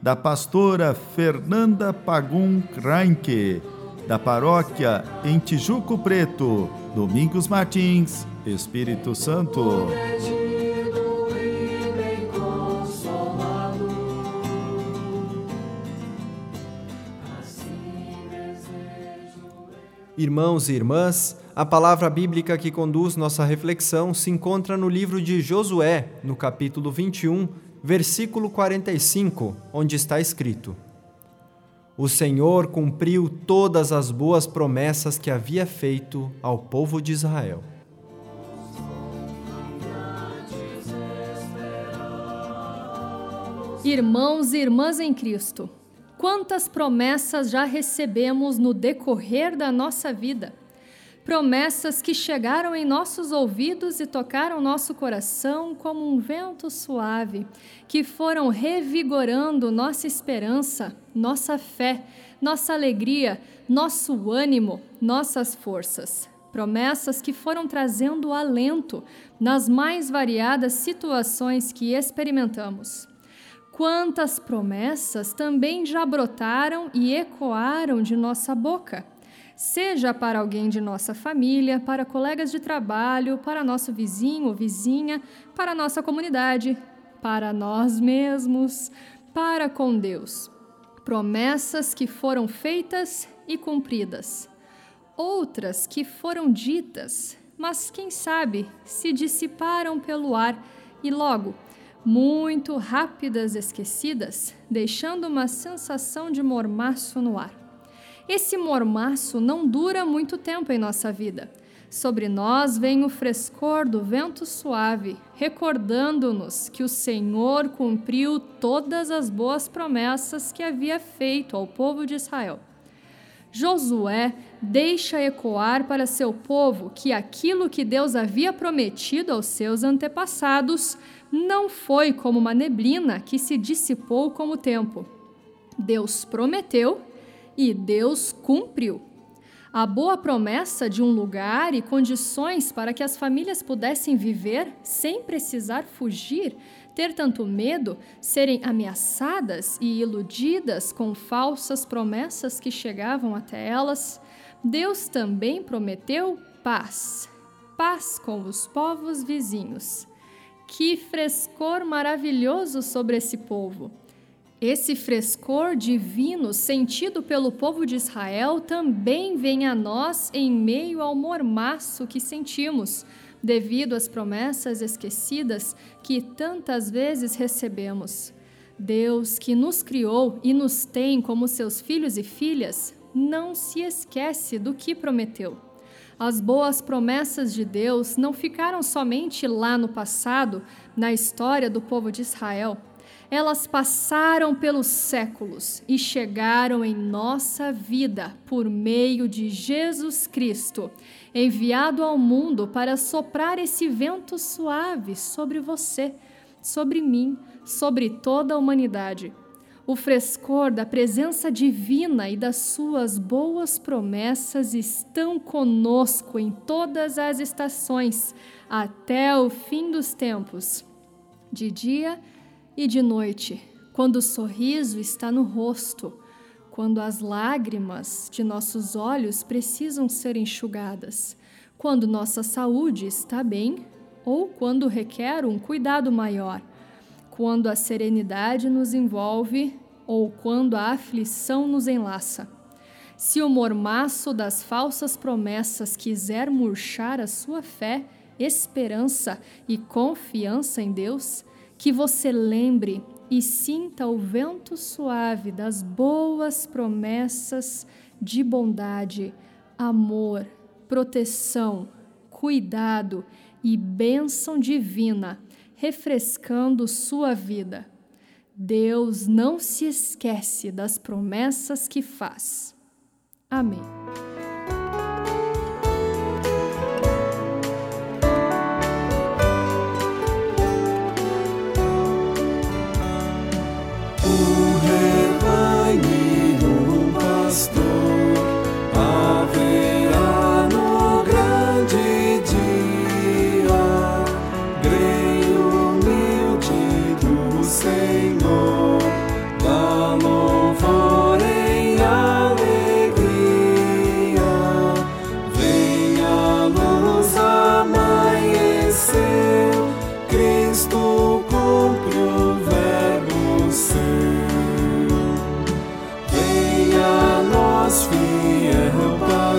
da pastora Fernanda Pagum Reinke, da paróquia em Tijuco Preto, Domingos Martins, Espírito Santo. Irmãos e irmãs, a palavra bíblica que conduz nossa reflexão se encontra no livro de Josué, no capítulo 21, versículo 45, onde está escrito: O Senhor cumpriu todas as boas promessas que havia feito ao povo de Israel. Irmãos e irmãs em Cristo, quantas promessas já recebemos no decorrer da nossa vida? Promessas que chegaram em nossos ouvidos e tocaram nosso coração como um vento suave, que foram revigorando nossa esperança, nossa fé, nossa alegria, nosso ânimo, nossas forças. Promessas que foram trazendo alento nas mais variadas situações que experimentamos. Quantas promessas também já brotaram e ecoaram de nossa boca seja para alguém de nossa família, para colegas de trabalho, para nosso vizinho ou vizinha, para nossa comunidade, para nós mesmos, para com Deus. Promessas que foram feitas e cumpridas. Outras que foram ditas, mas quem sabe se dissiparam pelo ar e logo, muito rápidas esquecidas, deixando uma sensação de mormaço no ar. Esse mormaço não dura muito tempo em nossa vida. Sobre nós vem o frescor do vento suave, recordando-nos que o Senhor cumpriu todas as boas promessas que havia feito ao povo de Israel. Josué deixa ecoar para seu povo que aquilo que Deus havia prometido aos seus antepassados não foi como uma neblina que se dissipou com o tempo. Deus prometeu e Deus cumpriu. A boa promessa de um lugar e condições para que as famílias pudessem viver sem precisar fugir, ter tanto medo, serem ameaçadas e iludidas com falsas promessas que chegavam até elas, Deus também prometeu paz. Paz com os povos vizinhos. Que frescor maravilhoso sobre esse povo! Esse frescor divino sentido pelo povo de Israel também vem a nós em meio ao mormaço que sentimos, devido às promessas esquecidas que tantas vezes recebemos. Deus, que nos criou e nos tem como seus filhos e filhas, não se esquece do que prometeu. As boas promessas de Deus não ficaram somente lá no passado, na história do povo de Israel elas passaram pelos séculos e chegaram em nossa vida por meio de Jesus Cristo, enviado ao mundo para soprar esse vento suave sobre você, sobre mim, sobre toda a humanidade. O frescor da presença divina e das suas boas promessas estão conosco em todas as estações, até o fim dos tempos. De dia e de noite, quando o sorriso está no rosto, quando as lágrimas de nossos olhos precisam ser enxugadas, quando nossa saúde está bem ou quando requer um cuidado maior, quando a serenidade nos envolve ou quando a aflição nos enlaça. Se o mormaço das falsas promessas quiser murchar a sua fé, esperança e confiança em Deus, que você lembre e sinta o vento suave das boas promessas de bondade, amor, proteção, cuidado e bênção divina, refrescando sua vida. Deus não se esquece das promessas que faz. Amém.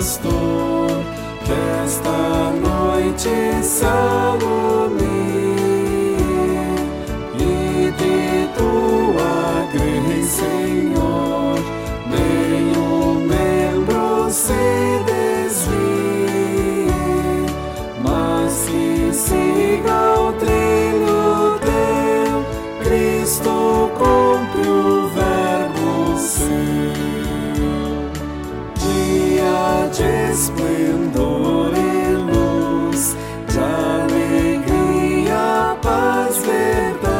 pastor, desta noite saúde. esplendor e luz, de alegria, paz, verdade.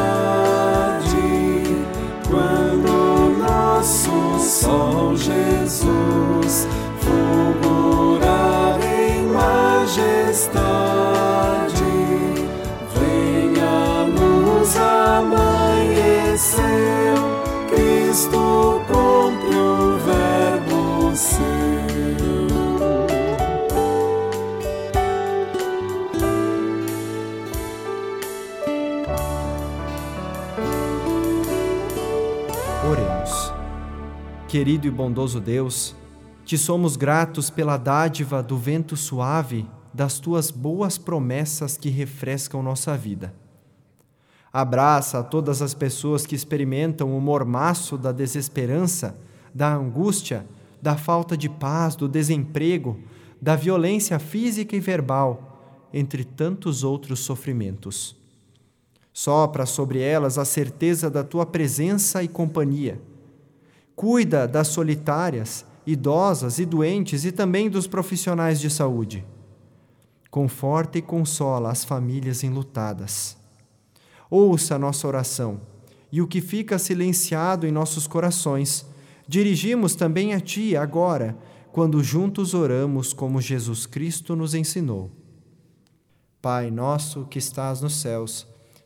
Quando nosso sol Jesus fulgurar em majestade, venha luz amanhecer, Cristo. Querido e bondoso Deus, te somos gratos pela dádiva do vento suave das tuas boas promessas que refrescam nossa vida. Abraça todas as pessoas que experimentam o mormaço da desesperança, da angústia, da falta de paz, do desemprego, da violência física e verbal, entre tantos outros sofrimentos. Sopra sobre elas a certeza da tua presença e companhia Cuida das solitárias, idosas e doentes e também dos profissionais de saúde. Conforta e consola as famílias enlutadas. Ouça a nossa oração e o que fica silenciado em nossos corações, dirigimos também a Ti agora, quando juntos oramos como Jesus Cristo nos ensinou. Pai nosso que estás nos céus,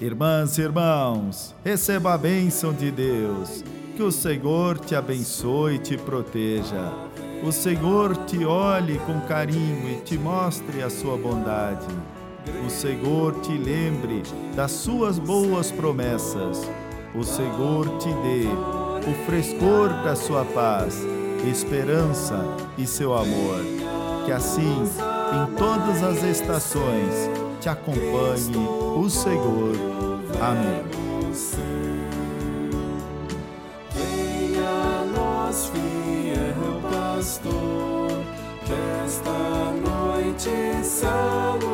Irmãs e irmãos, receba a bênção de Deus. Que o Senhor te abençoe e te proteja. O Senhor te olhe com carinho e te mostre a sua bondade. O Senhor te lembre das suas boas promessas. O Senhor te dê o frescor da sua paz, esperança e seu amor. Que assim, em todas as estações, te acompanhe o Senhor. Amém. Venha nós, fiel pastor, que esta noite salve